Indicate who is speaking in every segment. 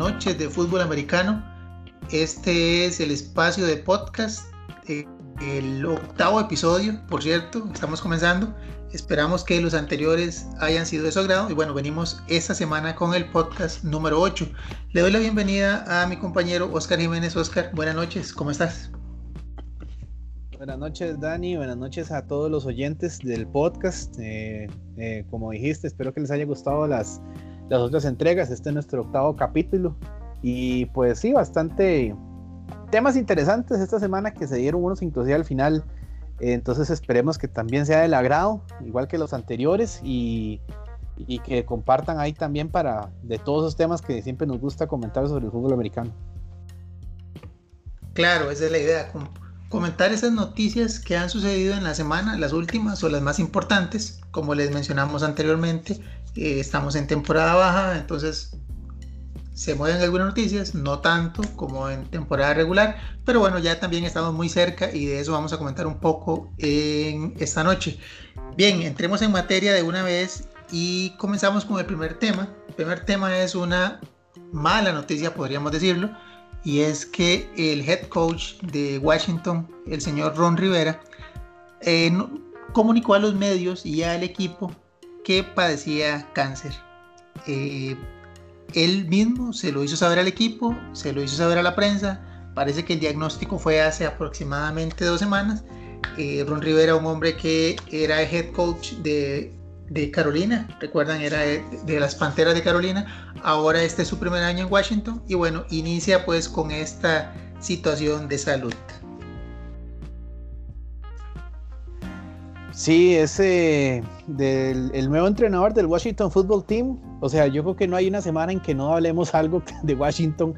Speaker 1: noches de fútbol americano. Este es el espacio de podcast, eh, el octavo episodio, por cierto, estamos comenzando. Esperamos que los anteriores hayan sido de su agrado y bueno, venimos esta semana con el podcast número 8. Le doy la bienvenida a mi compañero Oscar Jiménez. Oscar, buenas noches, ¿cómo estás?
Speaker 2: Buenas noches, Dani. Buenas noches a todos los oyentes del podcast. Eh, eh, como dijiste, espero que les haya gustado las, las otras entregas. Este es nuestro octavo capítulo. Y pues sí, bastante temas interesantes esta semana que se dieron unos inclusive al final. entonces esperemos que también sea del agrado, igual que los anteriores, y, y que compartan ahí también para de todos esos temas que siempre nos gusta comentar sobre el fútbol americano.
Speaker 1: Claro, esa es la idea comentar esas noticias que han sucedido en la semana, las últimas o las más importantes. Como les mencionamos anteriormente, eh, estamos en temporada baja, entonces se mueven algunas noticias, no tanto como en temporada regular, pero bueno, ya también estamos muy cerca y de eso vamos a comentar un poco en esta noche. Bien, entremos en materia de una vez y comenzamos con el primer tema. El primer tema es una mala noticia, podríamos decirlo y es que el head coach de Washington, el señor Ron Rivera, eh, comunicó a los medios y al equipo que padecía cáncer. Eh, él mismo se lo hizo saber al equipo, se lo hizo saber a la prensa. Parece que el diagnóstico fue hace aproximadamente dos semanas. Eh, Ron Rivera, un hombre que era head coach de de Carolina, recuerdan, era de, las Panteras de Carolina, ahora este es su primer año en Washington y bueno, inicia pues con esta situación de salud.
Speaker 2: Sí, ese del el nuevo entrenador del Washington Football Team, o sea, yo creo que no hay una semana en que no hablemos algo de Washington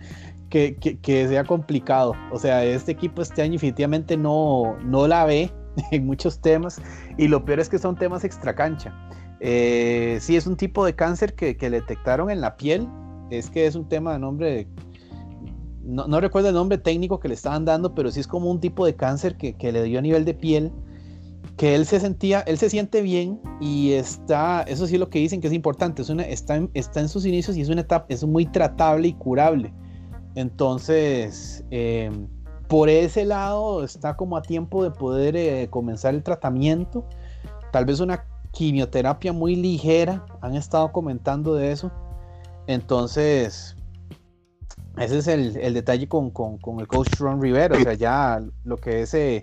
Speaker 2: que, que, sea complicado. O sea, este equipo este año definitivamente no, no la ve en muchos temas y lo peor es que son temas extra cancha. Eh, sí, es un tipo de cáncer que, le detectaron en la piel. Es que es un tema de nombre. no, recuerdo el nombre técnico que le estaban dando, pero sí es como un tipo de cáncer que, le dio a nivel de piel. Que él se sentía, él se siente bien y está, eso sí es lo que dicen que es importante, es una, está, en, está en sus inicios y es una etapa, es muy tratable y curable. Entonces, eh, por ese lado está como a tiempo de poder eh, comenzar el tratamiento. Tal vez una quimioterapia muy ligera, han estado comentando de eso. Entonces, ese es el, detalle con, el coach Ron Rivera, o sea, ya lo que es eh,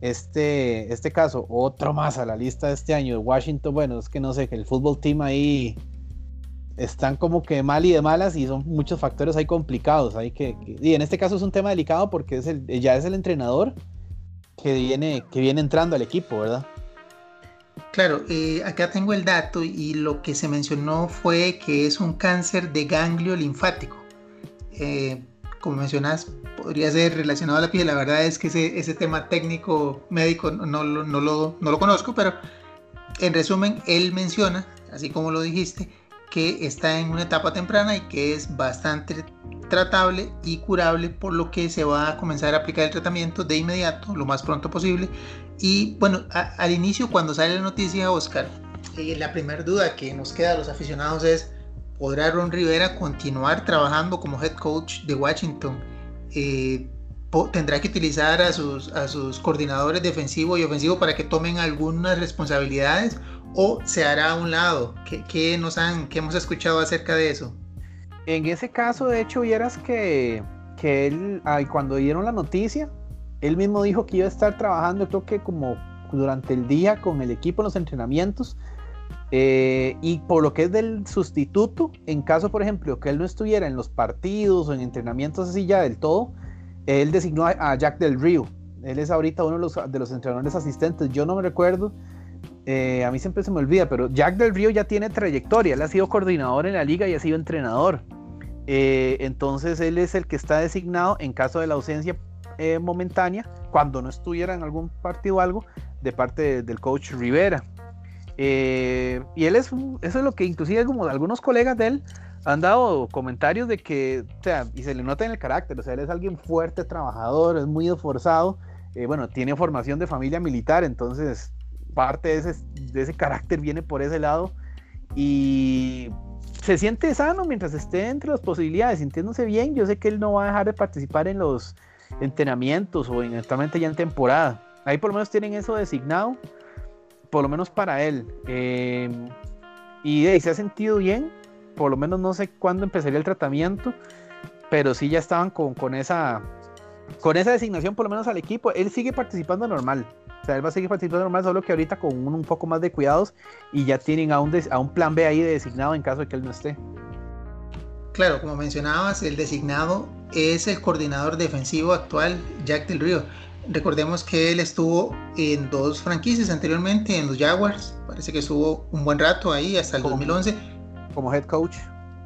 Speaker 2: este, este caso, otro más a la lista de este año de Washington, bueno, es que no sé, que el fútbol team ahí están como que mal y de malas y son muchos factores ahí complicados, que, y en este caso es un tema delicado porque es el, ya es el entrenador que viene, que viene entrando al equipo, ¿verdad?
Speaker 1: Claro, eh, acá tengo el dato y lo que se mencionó fue que es un cáncer de ganglio linfático. Eh, como mencionas, podría ser relacionado a la piel. La verdad es que ese, tema técnico médico no, lo, no lo conozco, pero en resumen, él menciona, así como lo dijiste, que está en una etapa temprana y que es bastante tratable y curable, por lo que se va a comenzar a aplicar el tratamiento de inmediato, lo más pronto posible. Y bueno, al inicio cuando sale la noticia, Oscar, eh, la primera duda que nos queda a los aficionados es, ¿podrá Ron Rivera continuar trabajando como head coach de Washington? Eh, ¿Tendrá que utilizar a sus, a sus coordinadores defensivo y ofensivo para que tomen algunas responsabilidades? ¿O se hará a un lado? ¿Qué, nos han, qué hemos escuchado acerca de eso?
Speaker 2: En ese caso, de hecho, vieras que, que él, cuando dieron la noticia, él mismo dijo que iba a estar trabajando, creo que como durante el día con el equipo en los entrenamientos. Eh, y por lo que es del sustituto, en caso, por ejemplo, que él no estuviera en los partidos o en entrenamientos así ya del todo, él designó a, Jack del Río. Él es ahorita uno de los, de los entrenadores asistentes. Yo no me recuerdo, eh, a mí siempre se me olvida, pero Jack del Río ya tiene trayectoria. Él ha sido coordinador en la liga y ha sido entrenador. Eh, entonces él es el que está designado en caso de la ausencia eh, momentánea, cuando no estuviera en algún partido o algo, de parte del coach Rivera. Y él es, eso es lo que inclusive como algunos colegas de él han dado comentarios de que, o sea, y se le nota en el carácter, o sea, él es alguien fuerte, trabajador, es muy esforzado, bueno, tiene formación de familia militar, entonces parte de ese, de ese carácter viene por ese lado y se siente sano mientras esté entre las posibilidades, sintiéndose bien. Yo sé que él no va a dejar de participar en los entrenamientos o eventualmente ya en temporada. Ahí por lo menos tienen eso designado, por lo menos para él. Eh, y, se ha sentido bien, por lo menos no sé cuándo empezaría el tratamiento, pero sí ya estaban con, con, esa, con esa designación por lo menos al equipo. Él sigue participando normal. Sea, él va a seguir participando normal, solo que ahorita con un, un poco más de cuidados y ya tienen a un, a un plan B ahí designado en caso de que él no esté.
Speaker 1: Claro, como mencionabas, el designado es el coordinador defensivo actual, Jack Del Río. Recordemos que él estuvo en dos franquicias anteriormente, en los Jaguars, parece que estuvo un buen rato ahí hasta el 2011.
Speaker 2: Como head coach.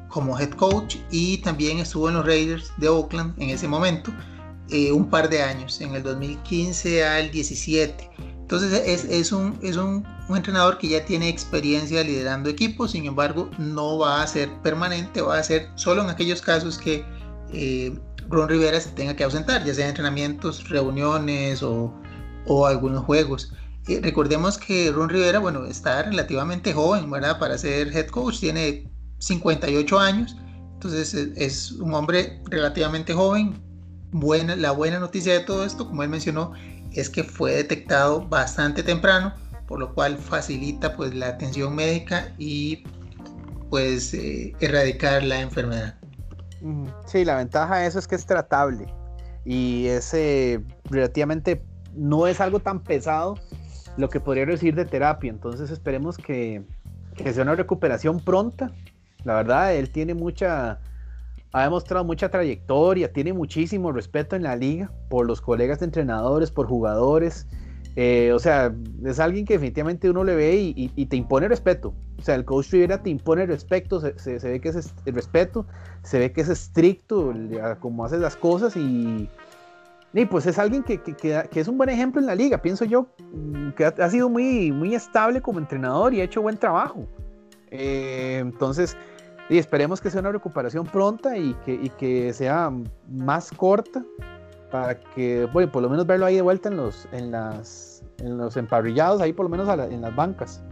Speaker 1: Como head coach y también estuvo en los Raiders de Oakland en ese momento, eh, un par de años, en el 2015 al 17. Entonces es, es, un, es un, entrenador que ya tiene experiencia liderando equipos, sin embargo no va a ser permanente, va a ser solo en aquellos casos que eh, Ron Rivera se tenga que ausentar, ya sea entrenamientos, reuniones o, algunos juegos. recordemos que Ron Rivera, bueno, está relativamente joven, ¿verdad? Para ser head coach, tiene 58 años, entonces es, un hombre relativamente joven. La buena noticia de todo esto, como él mencionó, es que fue detectado bastante temprano, por lo cual facilita pues la atención médica y pues eh, erradicar la enfermedad.
Speaker 2: Sí, la ventaja de eso es que es tratable y es relativamente, no es algo tan pesado lo que podría recibir de terapia, entonces esperemos que, sea una recuperación pronta. La verdad, él tiene mucha, ha demostrado mucha trayectoria, tiene muchísimo respeto en la liga por los colegas de entrenadores, por jugadores. Eh, o sea, es alguien que definitivamente uno le ve y, te impone respeto. O sea, el coach Rivera te impone respeto, se, ve que es el respeto, se ve que es estricto como hace las cosas y, y pues es alguien que, es un buen ejemplo en la liga, pienso yo, mm, que ha, sido muy, muy estable como entrenador y ha hecho buen trabajo. Eh, entonces, y esperemos que sea una recuperación pronta y que, que sea más corta para que, bueno, por lo menos verlo ahí de vuelta en los, en las, en los emparrillados, ahí por lo menos en las bancas.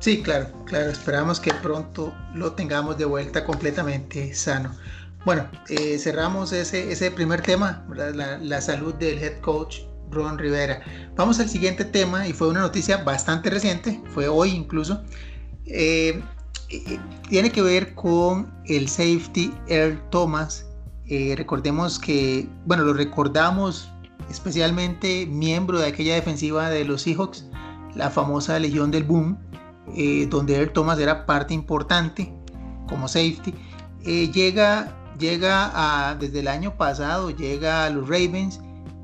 Speaker 1: Sí, claro, claro, esperamos que pronto lo tengamos de vuelta completamente sano. Bueno, eh, cerramos ese, ese primer tema, la, la, salud del head coach Ron Rivera. Vamos al siguiente tema y fue una noticia bastante reciente, fue hoy incluso. Eh, eh, tiene que ver con el safety Earl Thomas. recordemos que, bueno, lo recordamos especialmente miembro de aquella defensiva de los Seahawks, la famosa Legión del Boom eh, donde Earl Thomas era parte importante como safety, eh, llega, llega desde el año pasado, llega a los Ravens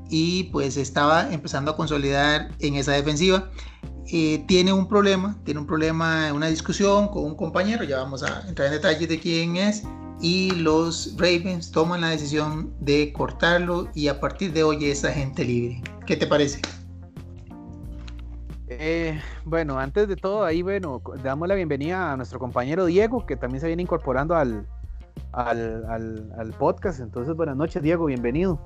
Speaker 1: y pues estaba empezando a consolidar en esa defensiva. Eh, tiene un problema, tiene un problema, una discusión con un compañero, ya vamos a entrar en detalles de quién es, y los Ravens toman la decisión de cortarlo y a partir de hoy es agente libre. ¿Qué te parece?
Speaker 2: Eh, bueno, antes de todo, ahí, bueno, damos la bienvenida a nuestro compañero Diego, que también se viene incorporando al, al, podcast. Entonces, buenas noches, Diego, bienvenido.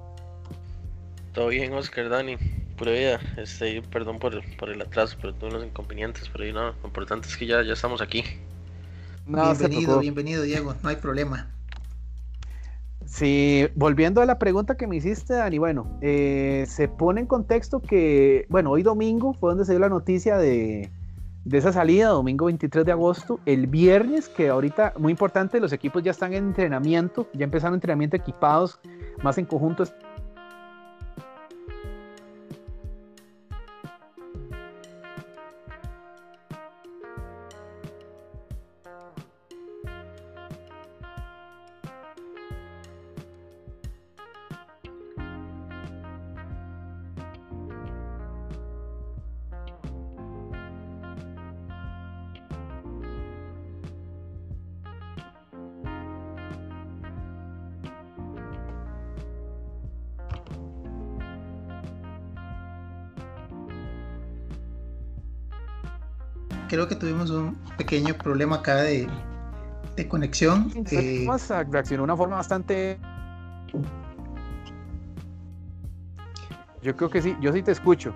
Speaker 3: Todo bien, Oscar, Dani, pura vida. Este, perdón por, el atraso, pero todos los inconvenientes, pero no, lo importante es que ya, ya estamos aquí.
Speaker 1: bienvenido, bienvenido, Diego, no hay problema.
Speaker 2: Sí, volviendo a la pregunta que me hiciste, Dani, bueno, eh, se pone en contexto que, bueno, hoy domingo fue donde se dio la noticia de, de esa salida, domingo 23 de agosto, el viernes, que ahorita, muy importante, los equipos ya están en entrenamiento, ya empezaron entrenamiento equipados, más en conjunto
Speaker 1: creo que tuvimos un pequeño problema acá de, de conexión.
Speaker 2: Eh, reaccionó de una forma bastante. Yo creo que sí, yo sí te escucho.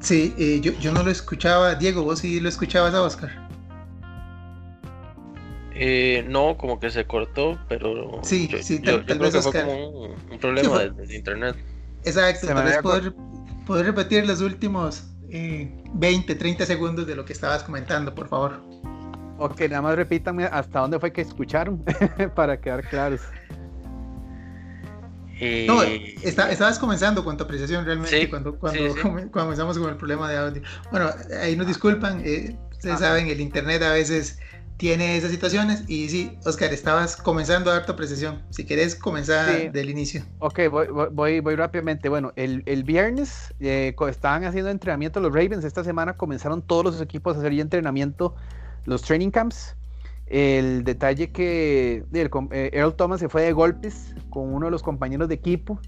Speaker 1: Sí, eh, yo, yo no lo escuchaba. Diego, ¿vos sí lo escuchabas a Oscar?
Speaker 3: Eh, no, como que se cortó, pero
Speaker 1: sí,
Speaker 3: yo,
Speaker 1: sí,
Speaker 3: yo, creo que fue como un, un problema de, de, internet.
Speaker 1: Exacto, tal vez poder, poder, repetir los últimos eh, 20, 30 segundos de lo que estabas comentando, por favor.
Speaker 2: Ok, nada más repítanme hasta dónde fue que escucharon para quedar claros.
Speaker 1: Eh... No, está, estabas comenzando con tu apreciación realmente sí, cuando, cuando sí, sí. comenzamos con el problema de audio. Bueno, ahí nos disculpan, eh, ustedes Ajá. saben, el internet a veces tiene esas situaciones y sí, Oscar, estabas comenzando a dar tu apreciación. Si quieres comenzar sí. del inicio.
Speaker 2: Ok, voy, voy, voy rápidamente. Bueno, el, el viernes eh, estaban haciendo entrenamiento los Ravens. Esta semana comenzaron todos los equipos a hacer ya entrenamiento, los training camps. El detalle que el, eh, Earl Thomas se fue de golpes con uno de los compañeros de equipo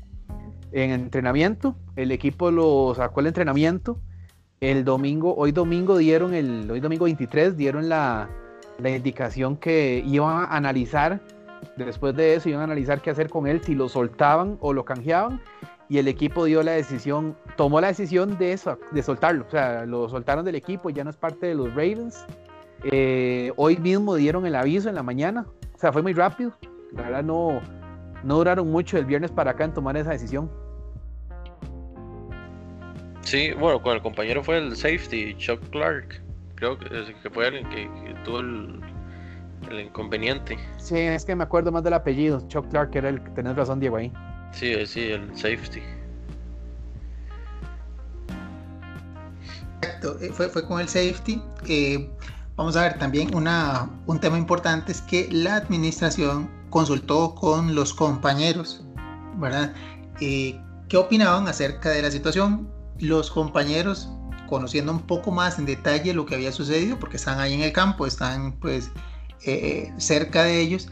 Speaker 2: en entrenamiento. El equipo lo sacó el entrenamiento. El domingo, hoy domingo dieron el, hoy domingo 23 dieron la, la indicación que iban a analizar, después de eso iban a analizar qué hacer con él, si lo soltaban o lo canjeaban, y el equipo dio la decisión, tomó la decisión de, eso, de soltarlo, o sea, lo soltaron del equipo, ya no es parte de los Ravens. Eh, hoy mismo dieron el aviso en la mañana, o sea, fue muy rápido, la verdad no, no duraron mucho el viernes para acá en tomar esa decisión.
Speaker 3: Sí, bueno, con el compañero fue el safety, Chuck Clark creo que, que fue alguien que, que tuvo el, el, inconveniente.
Speaker 2: Sí, es que me acuerdo más del apellido. Chuck Clark era el que tenés razón, Diego, ahí.
Speaker 3: Sí, sí, el safety.
Speaker 1: Exacto, fue, fue con el safety. Eh, vamos a ver también una, un tema importante es que la administración consultó con los compañeros, ¿verdad? Eh, ¿Qué opinaban acerca de la situación? Los compañeros conociendo un poco más en detalle lo que había sucedido, porque están ahí en el campo, están pues eh, cerca de ellos,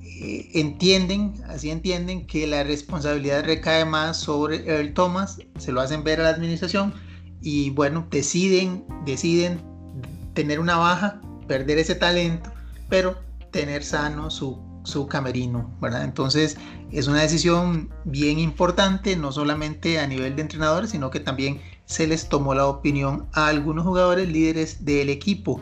Speaker 1: eh, entienden, así entienden que la responsabilidad recae más sobre Earl Thomas, se lo hacen ver a la administración y bueno, deciden, deciden tener una baja, perder ese talento, pero tener sano su, su camerino, ¿verdad? Entonces es una decisión bien importante, no solamente a nivel de entrenadores, sino que también se les tomó la opinión a algunos jugadores líderes del equipo.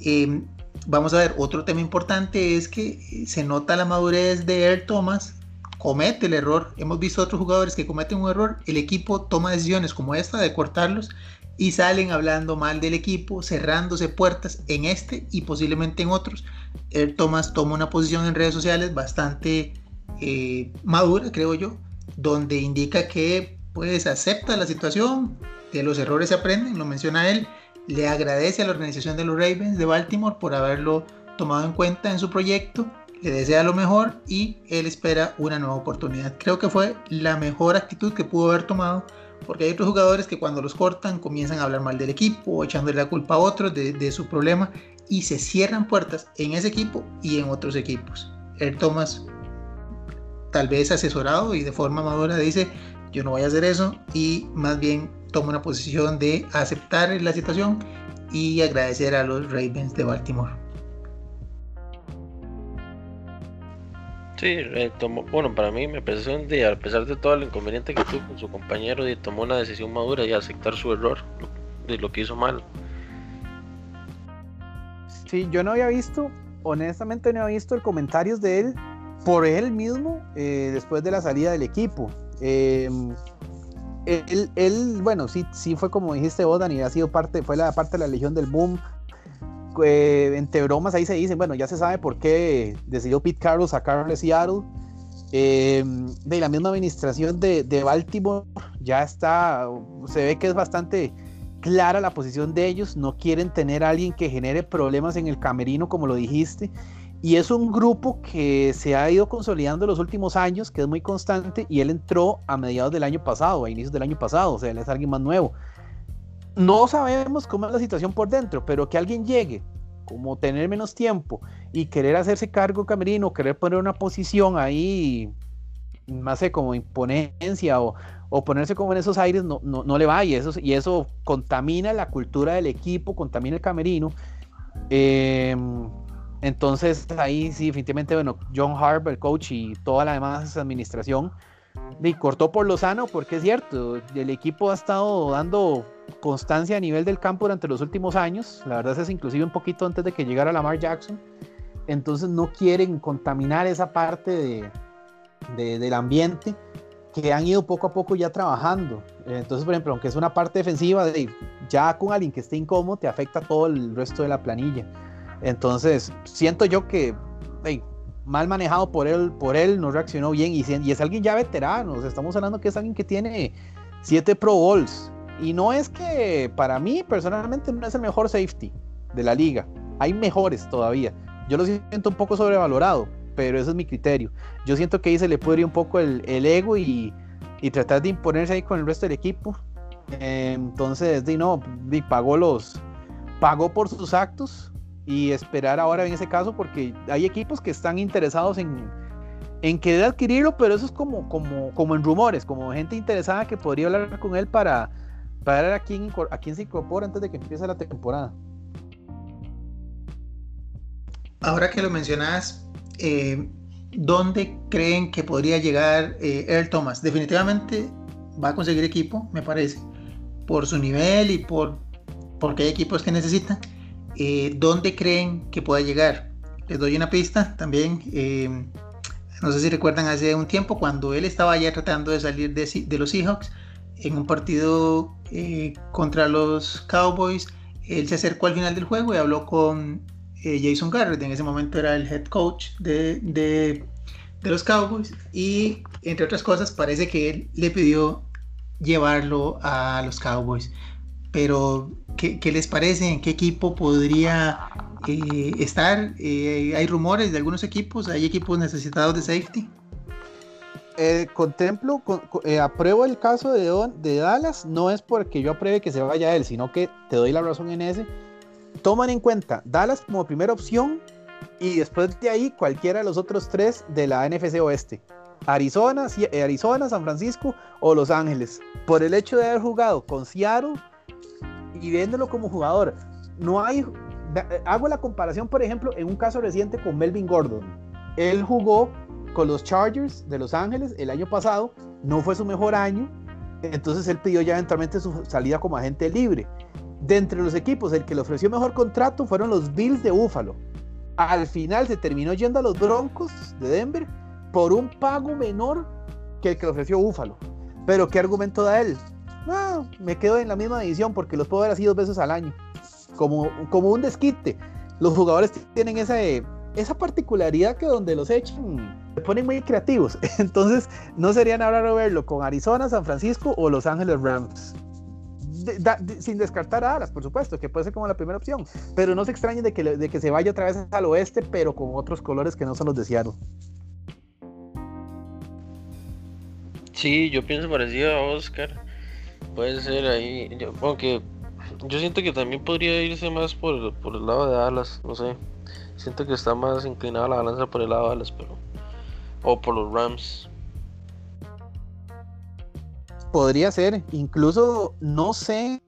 Speaker 1: Eh, vamos a ver, otro tema importante es que se nota la madurez de Earl Thomas, comete el error. Hemos visto otros jugadores que cometen un error, el equipo toma decisiones como esta de cortarlos y salen hablando mal del equipo, cerrándose puertas en este y posiblemente en otros. Earl Thomas toma una posición en redes sociales bastante eh, madura, creo yo, donde indica que pues acepta la situación, de los errores se aprenden, lo menciona él, le agradece a la organización de los Ravens de Baltimore por haberlo tomado en cuenta en su proyecto, le desea lo mejor y él espera una nueva oportunidad. Creo que fue la mejor actitud que pudo haber tomado porque hay otros jugadores que cuando los cortan comienzan a hablar mal del equipo, echándole la culpa a otros de, de su problema y se cierran puertas en ese equipo y en otros equipos. Él Thomas, tal vez asesorado y de forma madura, dice, yo no voy a hacer eso y más bien toma una posición de aceptar la situación y agradecer a los Ravens de Baltimore.
Speaker 3: Sí, eh, tomó, bueno, para mí me parece un día, a pesar de todo el inconveniente que tuvo con su compañero, y tomó una decisión madura y aceptar su error, de lo que hizo mal.
Speaker 2: Sí, yo no había visto, honestamente no había visto el comentarios de él por él mismo eh, después de la salida del equipo. Eh, él, él, bueno, sí, sí fue como dijiste vos, Dani, ha sido parte, fue la parte de la Legión del Boom. Eh, entre bromas ahí se dice, bueno, ya se sabe por qué decidió Pete Carroll sacarle Seattle. Eh, de la misma administración de, de, Baltimore ya está, se ve que es bastante clara la posición de ellos, no quieren tener a alguien que genere problemas en el camerino, como lo dijiste, y es un grupo que se ha ido consolidando los últimos años, que es muy constante, y él entró a mediados del año pasado, a inicios del año pasado, o sea, él es alguien más nuevo. No sabemos cómo es la situación por dentro, pero que alguien llegue, como tener menos tiempo y querer hacerse cargo camerino, querer poner una posición ahí, no sé, como imponencia o, o ponerse como en esos aires, no, no, no le va, y eso, y eso contamina la cultura del equipo, contamina el camerino. Eh, entonces ahí sí, definitivamente, bueno, John Harbaugh, el coach y toda la demás administración, y cortó por lo sano, porque es cierto, el equipo ha estado dando constancia a nivel del campo durante los últimos años. La verdad es inclusive un poquito antes de que llegara Lamar Jackson. Entonces no quieren contaminar esa parte de, del ambiente que han ido poco a poco ya trabajando. Entonces, por ejemplo, aunque es una parte defensiva, de, ya con alguien que esté incómodo, te afecta todo el resto de la planilla. Entonces, siento yo que mal manejado por él, por él, no reaccionó bien y, y es alguien ya veterano. estamos hablando que es alguien que tiene siete Pro Bowls. Y no es que para mí personalmente no es el mejor safety de la liga. Hay mejores todavía. Yo lo siento un poco sobrevalorado, pero ese es mi criterio. Yo siento que ahí se le ir un poco el, ego y, tratar de imponerse ahí con el resto del equipo. entonces, di no, pagó los, pagó por sus actos y esperar ahora en ese caso porque hay equipos que están interesados en, en querer adquirirlo, pero eso es como, como, como en rumores, como gente interesada que podría hablar con él para, para ver a quién, a quién se incorpora antes de que empiece la temporada.
Speaker 1: Ahora que lo mencionas, eh, ¿dónde creen que podría llegar eh, Earl Thomas? Definitivamente va a conseguir equipo, me parece, por su nivel y por porque hay equipos que necesitan. Eh, ¿Dónde creen que pueda llegar? Les doy una pista también. Eh, no sé si recuerdan hace un tiempo cuando él estaba ya tratando de salir de, los Seahawks en un partido contra los Cowboys. Él se acercó al final del juego y habló con eh, Jason Garrett, en ese momento era el head coach de, de, los Cowboys, y entre otras cosas parece que él le pidió llevarlo a los Cowboys. Pero, ¿qué, les parece? ¿En qué equipo podría eh, estar? Eh, hay rumores de algunos equipos, hay equipos necesitados de safety.
Speaker 2: contemplo, apruebo el caso de, de Dallas, no es porque yo apruebe que se vaya él, sino que te doy la razón en ese, toman en cuenta Dallas como primera opción y después de ahí cualquiera de los otros tres de la NFC Oeste. Arizona, eh, Arizona, San Francisco o Los Ángeles. Por el hecho de haber jugado con Seattle y viéndolo como jugador, no hay. Hago la comparación, por ejemplo, en un caso reciente con Melvin Gordon. Él jugó con los Chargers de Los Ángeles el año pasado, no fue su mejor año, entonces él pidió ya eventualmente su salida como agente libre. De entre los equipos, el que le ofreció mejor contrato fueron los Bills de Buffalo. Al final se terminó yendo a los Broncos de Denver por un pago menor que el que le ofreció Buffalo. Pero ¿qué argumento da él? Ah, me quedo en la misma división porque los puedo ver así dos veces al año. Como, como un desquite. Los jugadores tienen esa, esa particularidad que donde los echan se ponen muy creativos. Entonces no sería nada raro verlo con Arizona, San Francisco o Los Ángeles Rams sin descartar a Dallas, por supuesto, que puede ser como la primera opción, pero no se extrañen de que, de que se vaya otra vez al oeste, pero con otros colores que no son los de Seattle.
Speaker 3: Sí, yo pienso parecido a Oscar. Puede ser ahí. Yo, aunque yo siento que también podría irse más por, el lado de Dallas. No sé. Siento que está más inclinada la balanza por el lado de Dallas, pero. O por los Rams
Speaker 2: podría ser. Incluso no sé,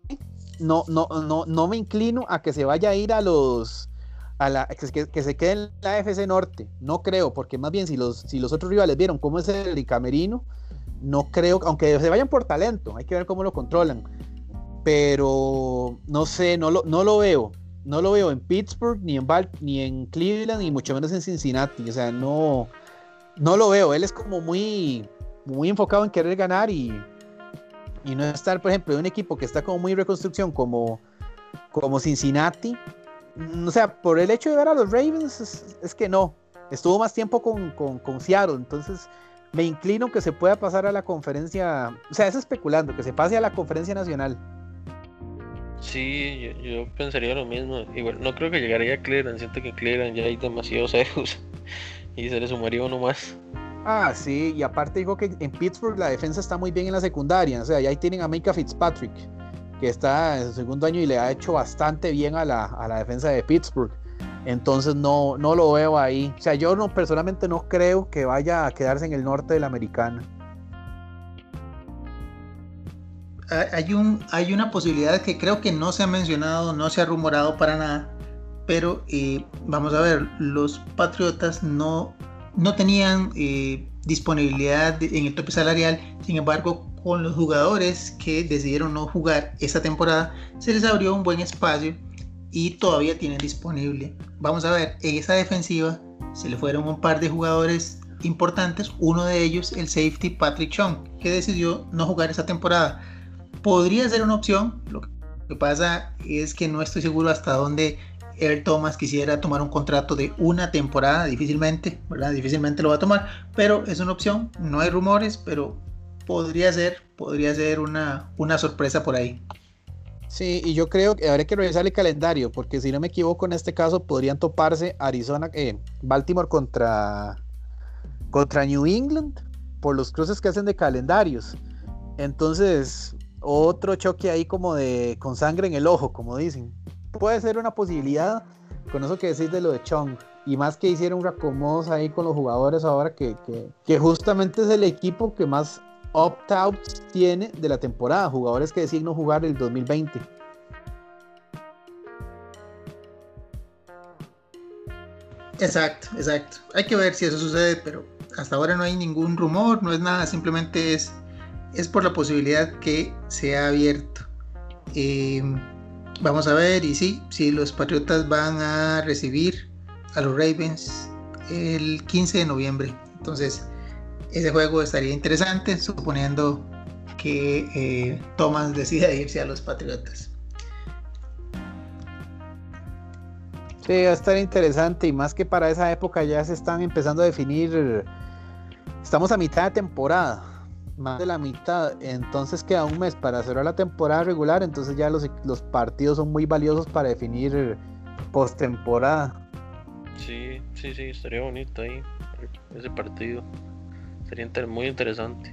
Speaker 2: no, no, no, no me inclino a que se vaya a ir a los. A la, que, se quede en la FC Norte. No creo, porque más bien si los, si los otros rivales vieron cómo es el camerino, no creo, aunque se vayan por talento, hay que ver cómo lo controlan. Pero no sé, no lo, no lo veo. No lo veo en Pittsburgh, ni en, ni en Cleveland, ni mucho menos en Cincinnati. O sea, no, no lo veo. Él es como muy, muy enfocado en querer ganar y, no estar, por ejemplo, en un equipo que está como muy reconstrucción como, como Cincinnati. Mm, o sea, por el hecho de ver a los Ravens, es, que no. Estuvo más tiempo con, con, Seattle, entonces me inclino que se pueda pasar a la conferencia, o sea, es especulando, que se pase a la conferencia nacional.
Speaker 3: Sí, yo, pensaría lo mismo. Igual, no creo que llegaría a Cleveland, siento que Cleveland ya hay demasiados egos y se le sumaría uno más.
Speaker 2: Ah, sí, y aparte digo que en Pittsburgh la defensa está muy bien en la secundaria, o sea, ya ahí tienen a Mika Fitzpatrick, que está en su segundo año y le ha hecho bastante bien a la, defensa de Pittsburgh. Entonces no, no lo veo ahí. O sea, yo no, personalmente no creo que vaya a quedarse en el norte de la americana.
Speaker 1: Hay, un, hay una posibilidad que creo que no se ha mencionado, no se ha rumorado para nada, pero eh, vamos a ver, los Patriotas no no tenían eh, disponibilidad en el tope salarial. Sin embargo, con los jugadores que decidieron no jugar esta temporada, se les abrió un buen espacio y todavía tienen disponible. Vamos a ver, en esa defensiva se le fueron un par de jugadores importantes, uno de ellos el safety Patrick Chung, que decidió no jugar esta temporada. Podría ser una opción, lo que pasa es que no estoy seguro hasta dónde Earl Thomas quisiera tomar un contrato de una temporada, difícilmente, ¿verdad? Difícilmente lo va a tomar, pero es una opción, no hay rumores, pero podría ser, podría ser una, una sorpresa por ahí.
Speaker 2: Sí, y yo creo que habría que revisar el calendario, porque si no me equivoco, en este caso podrían toparse Arizona, eh, Baltimore contra, contra New England por los cruces que hacen de calendarios. Entonces, otro choque ahí como de con sangre en el ojo, como dicen. Puede ser una posibilidad con eso que decís de lo de Chong. Y más que hicieron acomodos ahí con los jugadores ahora que, que justamente es el equipo que más opt-outs tiene de la temporada, jugadores que deciden no jugar el 2020.
Speaker 1: Exacto, exacto. Hay que ver si eso sucede, pero hasta ahora no hay ningún rumor, no es nada, simplemente es, es por la posibilidad que se ha abierto. Eh, vamos a ver, y sí, si los Patriotas van a recibir a los Ravens el 15 de noviembre. Entonces, ese juego estaría interesante, suponiendo que eh, Thomas decida irse a los Patriotas.
Speaker 2: Sí, va a estar interesante y más que para esa época ya se están empezando a definir, estamos a mitad de temporada, más de la mitad, entonces queda un mes para cerrar la temporada regular, entonces ya los, los partidos son muy valiosos para definir postemporada.
Speaker 3: Sí, sí, sí, estaría bonito ahí ese partido. Sería muy interesante.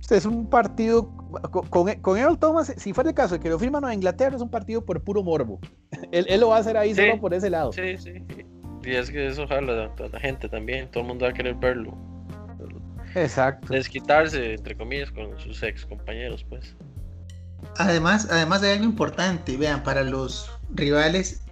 Speaker 2: Este es un partido con, con, Earl Thomas, si fuera el caso de que lo firman a Inglaterra, es un partido por puro morbo. él, él, lo va a hacer ahí solo por ese lado.
Speaker 3: Sí, sí. Y es que eso jala a la gente también, todo el mundo va a querer verlo.
Speaker 2: Exacto.
Speaker 3: Desquitarse, entre comillas, con sus ex compañeros, pues.
Speaker 1: Además, además de algo importante, vean, para los rivales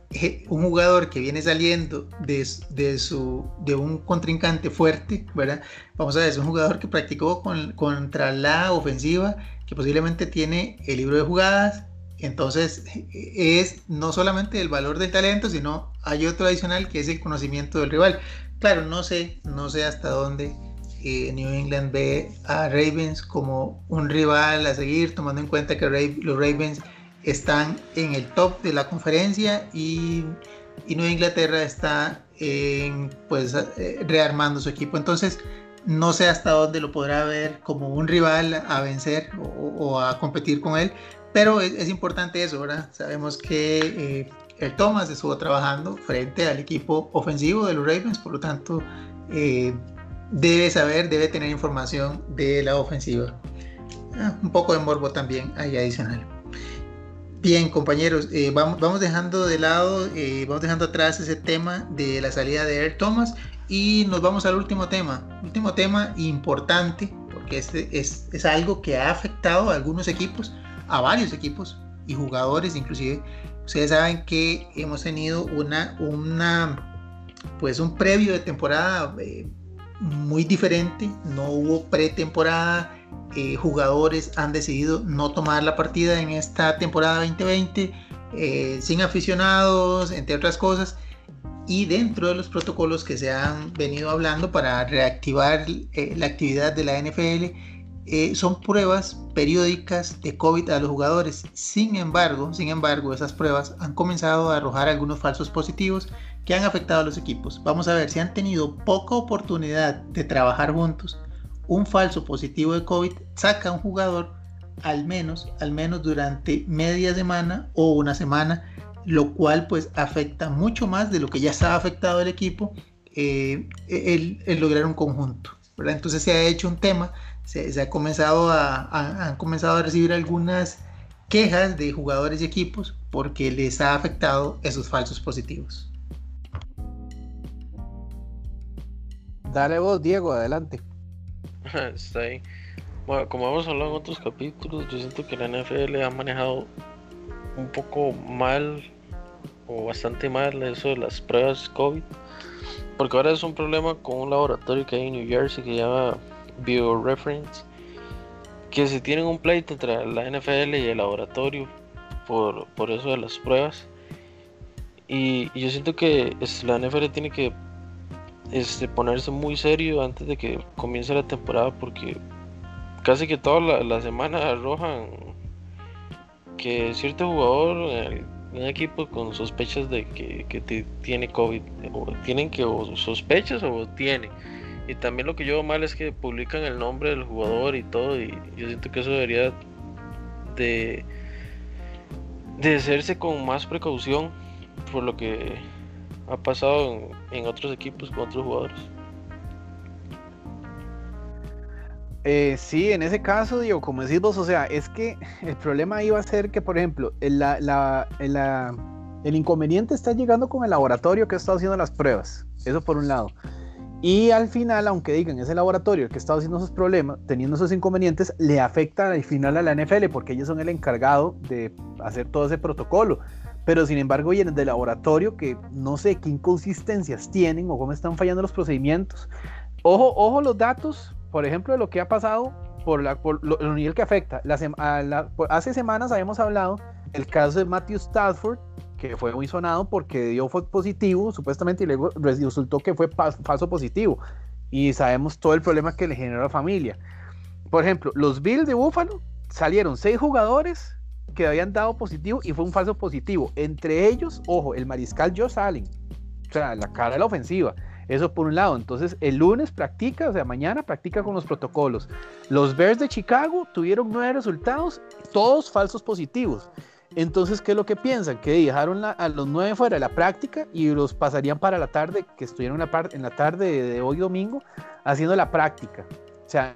Speaker 1: un jugador que viene saliendo de, de, su, de un contrincante fuerte, ¿verdad? Vamos a ver, es un jugador que practicó con, contra la ofensiva, que posiblemente tiene el libro de jugadas, entonces es no solamente el valor del talento, sino hay otro adicional que es el conocimiento del rival. Claro, no sé, no sé hasta dónde eh, New England ve a Ravens como un rival a seguir, tomando en cuenta que los Ravens están en el top de la conferencia y, Nueva Inglaterra está pues eh, rearmando su equipo. Entonces no sé hasta dónde lo podrá ver como un rival a vencer o, a competir con él, pero es, importante eso, ¿verdad? Sabemos que eh, el Thomas estuvo trabajando frente al equipo ofensivo de los Ravens, por lo tanto eh, debe saber, debe tener información de la ofensiva. Ah, un poco de morbo también ahí adicional. Bien, compañeros, eh, vamos, dejando de lado, eh, vamos dejando atrás ese tema de la salida de Air Thomas y nos vamos al último tema. Último tema importante, porque este es, es algo que ha afectado a algunos equipos, a varios equipos y jugadores inclusive. Ustedes saben que hemos tenido una, una pues un previo de temporada eh, muy diferente, no hubo pretemporada eh, jugadores han decidido no tomar la partida en esta temporada 2020, eh, sin aficionados, entre otras cosas. Y dentro de los protocolos que se han venido hablando para reactivar eh, la actividad de la NFL, son pruebas periódicas de COVID a los jugadores. Sin embargo, sin embargo, esas pruebas han comenzado a arrojar algunos falsos positivos que han afectado a los equipos. Vamos a ver si han tenido poca oportunidad de trabajar juntos un falso positivo de COVID saca a un jugador al menos, al menos durante media semana o una semana, lo cual pues afecta mucho más de lo que ya estaba afectado el equipo eh, el, lograr un conjunto. Entonces se ha hecho un tema, se, ha comenzado a, han comenzado a recibir algunas quejas de jugadores y equipos porque les ha afectado esos falsos positivos.
Speaker 2: Dale vos, Diego, adelante.
Speaker 3: Está ahí. Bueno, como hemos hablado en otros capítulos, yo siento que la NFL ha manejado un poco mal o bastante mal eso de las pruebas COVID. porque ahora es un problema con un laboratorio que hay en New Jersey que se llama BioReference, que se tienen un pleito entre la NFL y el laboratorio por, por eso de las pruebas. Y, yo siento que la NFL tiene que este, ponerse muy serio antes de que comience la temporada porque casi que toda la, semana arrojan que cierto jugador en un equipo con sospechas de que, tiene COVID o tienen que o sospechas o tiene. Y también lo que yo veo mal es que publican el nombre del jugador y todo y yo siento que eso debería de de hacerse con más precaución por lo que ha pasado en, otros equipos con otros jugadores.
Speaker 2: Eh, sí, en ese caso, digo, como decís vos, o sea, es que el problema iba a ser que, por ejemplo, el, el inconveniente está llegando con el laboratorio que ha estado haciendo las pruebas. Eso por un lado. Y al final, aunque digan ese laboratorio el que está haciendo esos problemas, teniendo esos inconvenientes, le afecta al final a la NFL porque ellos son el encargado de hacer todo ese protocolo. Pero sin embargo vienen del laboratorio que no sé qué inconsistencias tienen o cómo están fallando los procedimientos. Ojo, ojo los datos, por ejemplo, de lo que ha pasado por, la, por el nivel que afecta. hace semanas habíamos hablado el caso de Matthew Stafford, que fue muy sonado porque dio positivo, supuestamente, y luego resultó que fue falso positivo. Y sabemos todo el problema que le generó a la familia. Por ejemplo, los Bills de Buffalo salieron seis jugadores que habían dado positivo y fue un falso positivo. Entre ellos, ojo, el mariscal Joe Allen. O sea, la cara de la ofensiva. Eso por un lado. Entonces, el lunes practica, o sea, mañana practica con los protocolos. Los Bears de Chicago tuvieron nueve resultados, todos falsos positivos. Entonces, ¿qué es lo que piensan? Que dejaron a los nueve fuera de la práctica y los pasarían para la tarde, que estuvieron en la, en la tarde de, hoy domingo haciendo la práctica. O sea,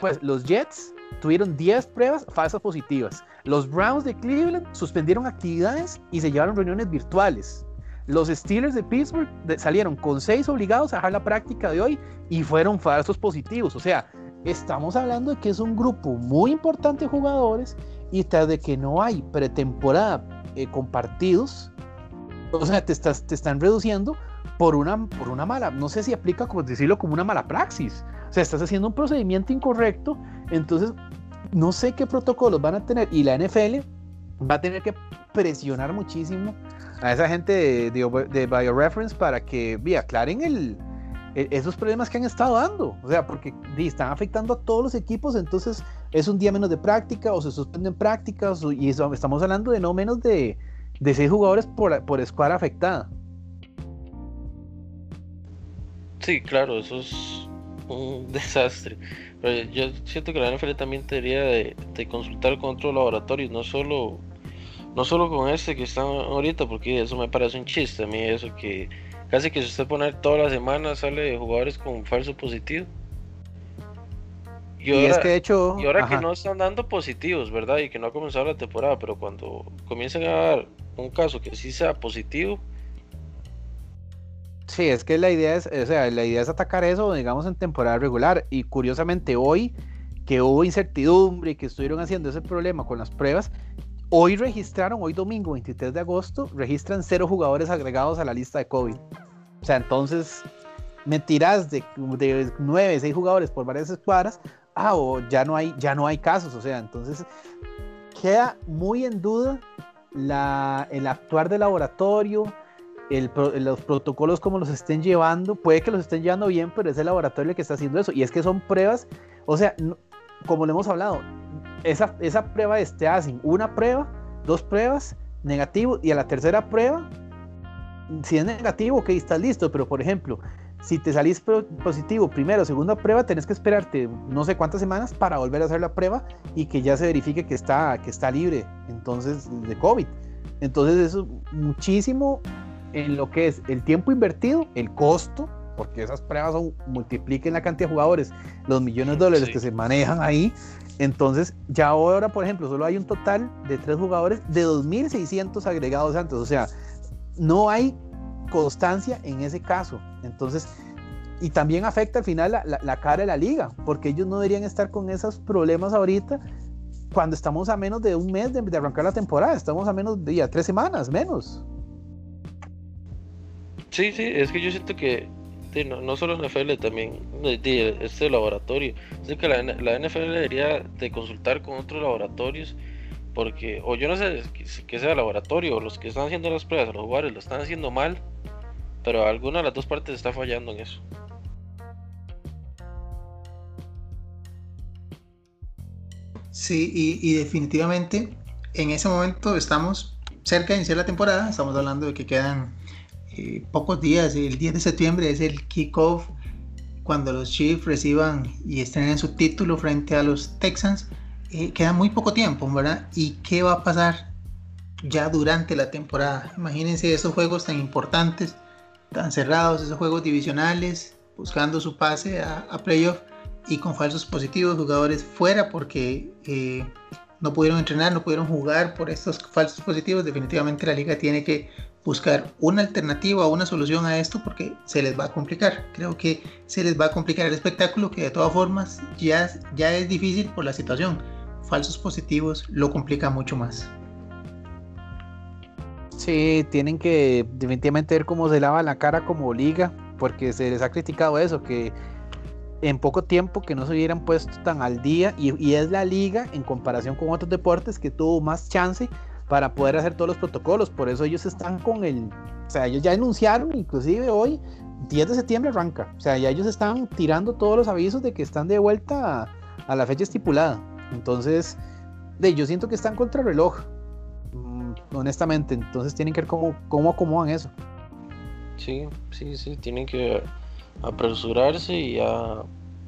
Speaker 2: pues los Jets tuvieron 10 pruebas falsas positivas. Los Browns de Cleveland suspendieron actividades y se llevaron reuniones virtuales. Los Steelers de Pittsburgh salieron con 6 obligados a dejar la práctica de hoy y fueron falsos positivos. O sea, estamos hablando de que es un grupo muy importante de jugadores y tras de que no hay pretemporada eh, con partidos, o sea, te, estás, te están reduciendo por una, por una mala, no sé si aplica como decirlo como una mala praxis, o sea, estás haciendo un procedimiento incorrecto, entonces no sé qué protocolos van a tener y la NFL va a tener que presionar muchísimo a esa gente de, de, BioReference para que vi, aclaren e, esos problemas que han estado dando. O sea, porque están afectando a todos los equipos, entonces es un día menos de práctica o se suspenden prácticas y estamos hablando de no menos de, de seis jugadores por, por escuadra afectada.
Speaker 3: Sí, claro, eso es un desastre. Pero yo siento que la NFL también debería de, de consultar con otros laboratorios, no solo, no solo con este que están ahorita, porque eso me parece un chiste a mí, eso que Casi que si usted pone toda la semana sale de jugadores con falso positivo. Y, ahora, es que de hecho. Y ahora que no están dando positivos, ¿verdad? Y que no ha comenzado la temporada, pero cuando comiencen a dar un caso que sí sea positivo.
Speaker 2: Sí, es que la idea es, o sea, la idea es atacar eso, digamos, en temporada regular. Y curiosamente, hoy que hubo incertidumbre y que estuvieron haciendo ese problema con las pruebas, Hoy registraron, hoy domingo 23 de agosto, registran cero jugadores agregados a la lista de COVID. O sea, entonces me tiras de, de 9, 6 jugadores por varias escuadras, ah, o ya no hay, ya no hay casos. O sea, entonces queda muy en duda la, el actuar del laboratorio, el, los protocolos como los estén llevando. Puede que los estén llevando bien, pero es el laboratorio el que está haciendo eso. Y es que son pruebas, o sea, como le hemos hablado, esa, esa prueba es, te hacen una prueba, dos pruebas, negativo, y a la tercera prueba, si es negativo, ok, estás listo, pero por ejemplo, si te salís positivo primero, segunda prueba, tenés que esperarte no sé cuántas semanas para volver a hacer la prueba y que ya se verifique que está, que está libre entonces de COVID. Entonces eso muchísimo en lo que es el tiempo invertido, el costo, porque esas pruebas son, multipliquen la cantidad de jugadores, los millones de dólares que se manejan ahí, entonces, ya ahora, por ejemplo, solo hay un total de tres jugadores de 2.600 agregados antes. O sea, no hay constancia en ese caso. Entonces, y también afecta al final la, cara de la liga, porque ellos no deberían estar con esos problemas ahorita cuando estamos a menos de un mes de, arrancar la temporada. Estamos a menos de ya, tres semanas, menos.
Speaker 3: Sí, sí, es que yo siento que no, no, solo NFL, también este laboratorio. Es que la, la, NFL debería de consultar con otros laboratorios, porque, o yo no sé que, sea laboratorio, o los que están haciendo las pruebas, los jugadores lo están haciendo mal, pero alguna de las dos partes está fallando en eso.
Speaker 1: Sí, y, definitivamente en ese momento estamos cerca de iniciar la temporada, estamos hablando de que quedan eh, pocos días, el 10 de septiembre es el kickoff cuando los Chiefs reciban y estrenen su título frente a los Texans. Eh, queda muy poco tiempo, ¿verdad? ¿Y qué va a pasar ya durante la temporada? Imagínense esos juegos tan importantes, tan cerrados, esos juegos divisionales, buscando su pase a, a playoff y con falsos positivos, jugadores fuera porque eh, no pudieron entrenar, no pudieron jugar por estos falsos positivos. Definitivamente la liga tiene que buscar una alternativa o una solución a esto porque se les va a complicar. Creo que se les va a complicar el espectáculo que de todas formas ya, ya es difícil por la situación. Falsos positivos lo complica mucho más.
Speaker 2: Sí, tienen que definitivamente ver cómo se lava la cara como liga, porque se les ha criticado eso, que en poco tiempo que no se hubieran puesto tan al día y, es la liga en comparación con otros deportes que tuvo más chance para poder hacer todos los protocolos. Por eso ellos están con el, o sea, ellos ya anunciaron, inclusive hoy, 10 de septiembre arranca. O sea, ya ellos están tirando todos los avisos de que están de vuelta a, la fecha estipulada. Entonces, de, yo siento que están contra el reloj, mm, honestamente. Entonces tienen que ver cómo, acomodan eso.
Speaker 3: Sí, sí, sí, tienen que apresurarse y a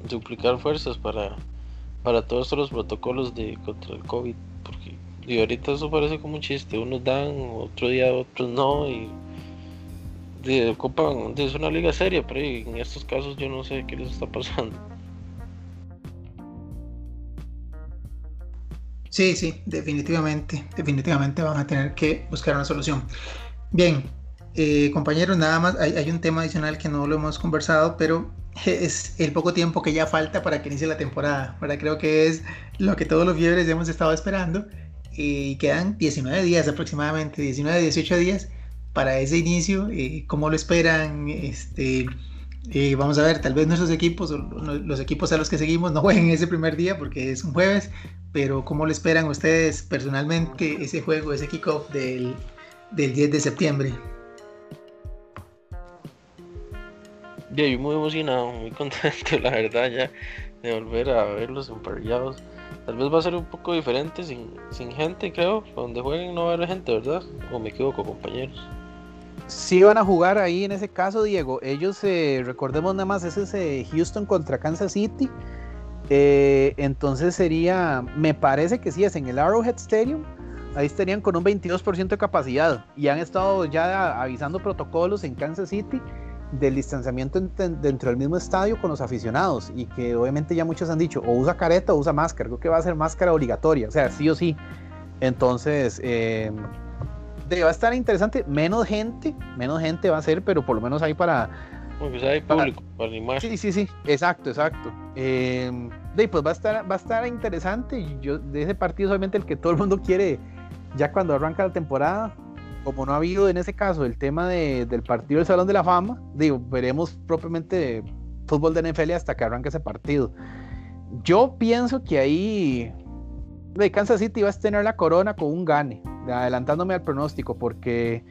Speaker 3: duplicar fuerzas para, para todos los protocolos de contra el COVID, y ahorita eso parece como un chiste, unos dan, otro día otros no, y de, ocupan, es una liga seria, pero en estos casos yo no sé qué les está pasando.
Speaker 1: Sí, sí, definitivamente, definitivamente van a tener que buscar una solución. Bien, eh, compañeros, nada más, hay, un tema adicional que no lo hemos conversado, pero es el poco tiempo que ya falta para que inicie la temporada. Para Creo que es lo que todos los fiebres hemos estado esperando. Y quedan 19 días aproximadamente, 19, 18 días para ese inicio. Eh, ¿Cómo lo esperan? Este, eh, vamos a ver, tal vez nuestros equipos, los equipos a los que seguimos, no jueguen ese primer día porque es un jueves, pero ¿cómo lo esperan ustedes personalmente ese juego, ese kickoff del, del 10 de septiembre?
Speaker 3: Yo muy emocionado, muy contento, la verdad, ya de volver a verlos emparrillados. Tal vez va a ser un poco diferente sin, sin gente, creo. Donde jueguen no va a haber gente, ¿verdad? O me equivoco, compañeros.
Speaker 2: Sí van a jugar ahí en ese caso, Diego. Ellos, eh, recordemos nada más, ese es eh, Houston contra Kansas City. Eh, entonces sería, me parece que sí, es en el Arrowhead Stadium. Ahí estarían con un 22% de capacidad. Y han estado ya avisando protocolos en Kansas City del distanciamiento dentro del mismo estadio con los aficionados y que obviamente ya muchos han dicho o usa careta o usa máscara, creo que va a ser máscara obligatoria, o sea, sí o sí. Entonces, eh, va a estar interesante, menos gente, menos gente va a ser, pero por lo menos hay para...
Speaker 3: Pues hay público, para, animar.
Speaker 2: Sí, sí, sí, exacto, exacto. Eh, pues va a estar, va a estar interesante yo de ese partido obviamente el que todo el mundo quiere ya cuando arranca la temporada, como no ha habido en ese caso el tema del partido del Salón de la Fama, digo, veremos propiamente fútbol de NFL hasta que arranque ese partido. Yo pienso que ahí de Kansas City va a tener la corona con un gane, adelantándome al pronóstico, porque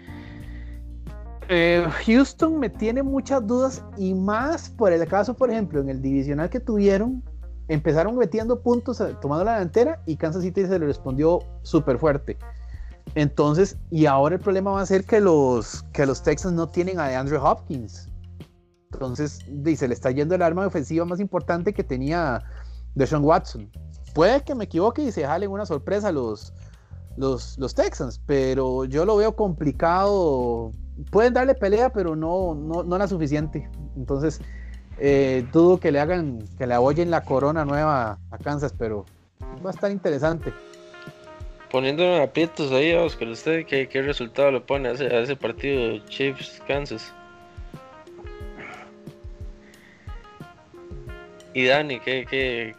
Speaker 2: eh, Houston me tiene muchas dudas y más por el caso, por ejemplo, en el divisional que tuvieron, empezaron metiendo puntos, eh, tomando la delantera y Kansas City se le respondió súper fuerte. Entonces, y ahora el problema va a ser que los, que los Texans no tienen a Andrew Hopkins. Entonces, se le está yendo el arma ofensiva más importante que tenía Deshaun Watson. Puede que me equivoque y se jalen una sorpresa los, los, los Texans, pero yo lo veo complicado. Pueden darle pelea, pero no, no, la suficiente. Entonces, eh, dudo que le hagan, que le aboyen la corona nueva a Kansas, pero va a estar interesante
Speaker 3: poniéndome aprietos ahí, Oscar, ¿usted qué, qué resultado le pone a ese, a ese partido Chiefs-Kansas? Y Dani, ¿qué, qué,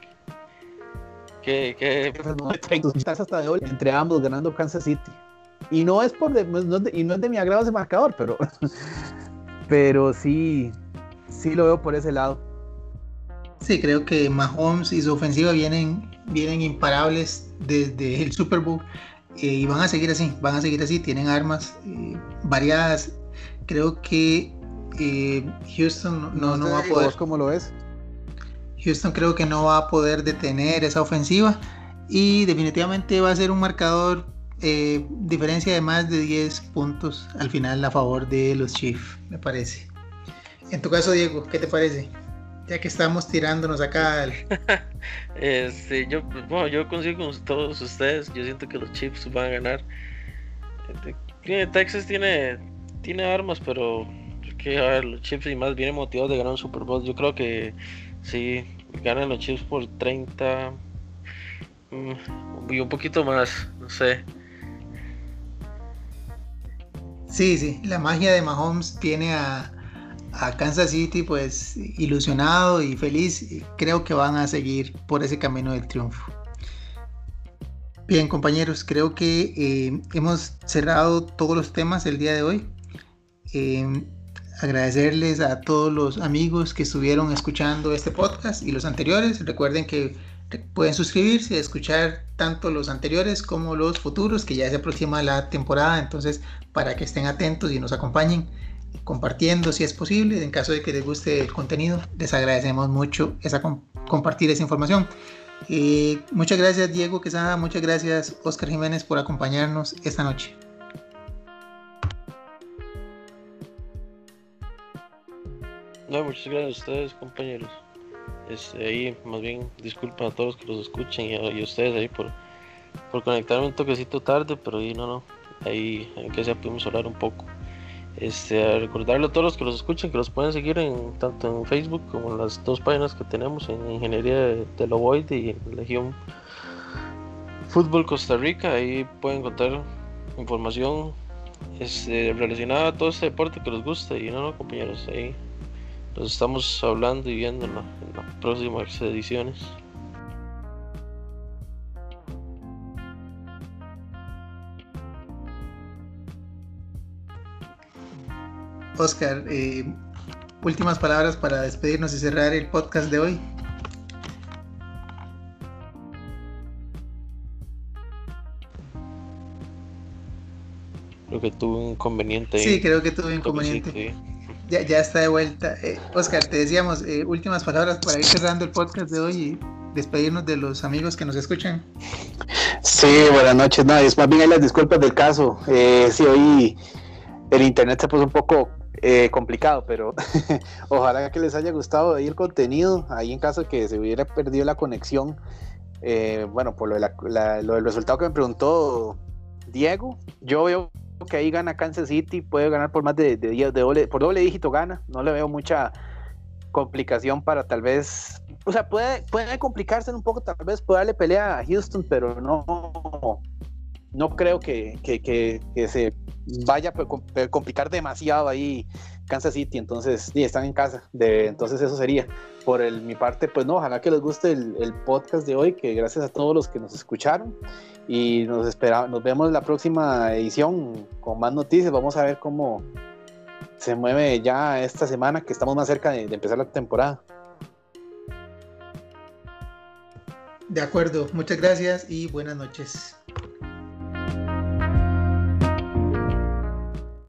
Speaker 3: qué, qué?
Speaker 2: hasta de hoy entre ambos ganando Kansas City. Y no es por de, no es de, y no es de mi agrado ese marcador, pero Pero sí, sí lo veo por ese lado.
Speaker 1: Sí, creo que Mahomes y su ofensiva vienen, vienen imparables desde el Super Bowl eh, y van a seguir así, van a seguir así, tienen armas eh, variadas. Creo que eh, Houston no, no, va a poder.
Speaker 2: ¿Cómo lo ves?
Speaker 1: Houston creo que no va a poder detener esa ofensiva y definitivamente va a ser un marcador diferencia de más de 10 puntos al final a favor de los Chiefs, me parece. En tu caso, Diego, ¿qué te parece? Ya que estamos tirándonos acá.
Speaker 3: este, yo, bueno, yo consigo con todos ustedes. Yo siento que los Chiefs van a ganar. Este, Texas tiene, tiene armas, pero que a ver, los Chiefs y más vienen motivados de ganar un Super Bowl. Yo creo que sí, ganan los Chiefs por 30 mm, y un poquito más, no sé.
Speaker 1: Sí, sí, la magia de Mahomes tiene a, a Kansas City pues ilusionado y feliz. Creo que van a seguir por ese camino del triunfo. Bien compañeros, creo que eh, hemos cerrado todos los temas el día de hoy. Eh, agradecerles a todos los amigos que estuvieron escuchando este podcast y los anteriores. Recuerden que pueden suscribirse y escuchar tanto los anteriores como los futuros, que ya se aproxima la temporada, entonces para que estén atentos y nos acompañen compartiendo si es posible. En caso de que les guste el contenido, les agradecemos mucho esa compartir esa información. Eh, muchas gracias Diego Quesada, muchas gracias Oscar Jiménez por acompañarnos esta noche.
Speaker 3: No, muchas gracias a ustedes compañeros. Este, ahí más bien disculpen a todos que los escuchen y a, ustedes ahí por, por conectarme un toquecito tarde, pero ahí no, no, ahí que sea pudimos hablar un poco. Este, recordarle a todos los que los escuchen que los pueden seguir en tanto en Facebook como en las dos páginas que tenemos en Ingeniería de, de y en Legión Fútbol Costa Rica. Ahí pueden encontrar información este, relacionada a todo este deporte que les gusta. Y no, no, compañeros, ahí los estamos hablando y viendo en, en las próximas ediciones.
Speaker 1: Oscar, eh, últimas palabras para despedirnos y cerrar el podcast de hoy.
Speaker 3: Creo que tuve un inconveniente.
Speaker 1: Sí, creo que tuve un inconveniente. Ya, ya, está de vuelta. Eh, Oscar, te decíamos, eh, últimas palabras para ir cerrando el podcast de hoy y despedirnos de los amigos que nos escuchan.
Speaker 2: Sí, buenas noches. No, es más bien hay las disculpas del caso. sí, hoy el internet se puso un poco eh, complicado, pero ojalá que les haya gustado ahí el contenido. Ahí en caso de que se hubiera perdido la conexión, eh, bueno, por lo, del resultado que me preguntó Diego, yo veo que ahí gana Kansas City, puede ganar por más de, de, doble, por doble dígito gana, no le veo mucha complicación para tal vez, o sea, puede, puede complicarse un poco, tal vez puede darle pelea a Houston, pero no, no creo que, se vaya a complicar demasiado ahí Kansas City, entonces sí, están en casa, de, entonces eso sería. Por el, mi parte, pues no, ojalá que les guste el, podcast de hoy, que gracias a todos los que nos escucharon y nos, espera, nos vemos la próxima edición con más noticias, vamos a ver cómo se mueve ya esta semana que estamos más cerca de empezar la temporada.
Speaker 1: De acuerdo, muchas gracias y buenas noches.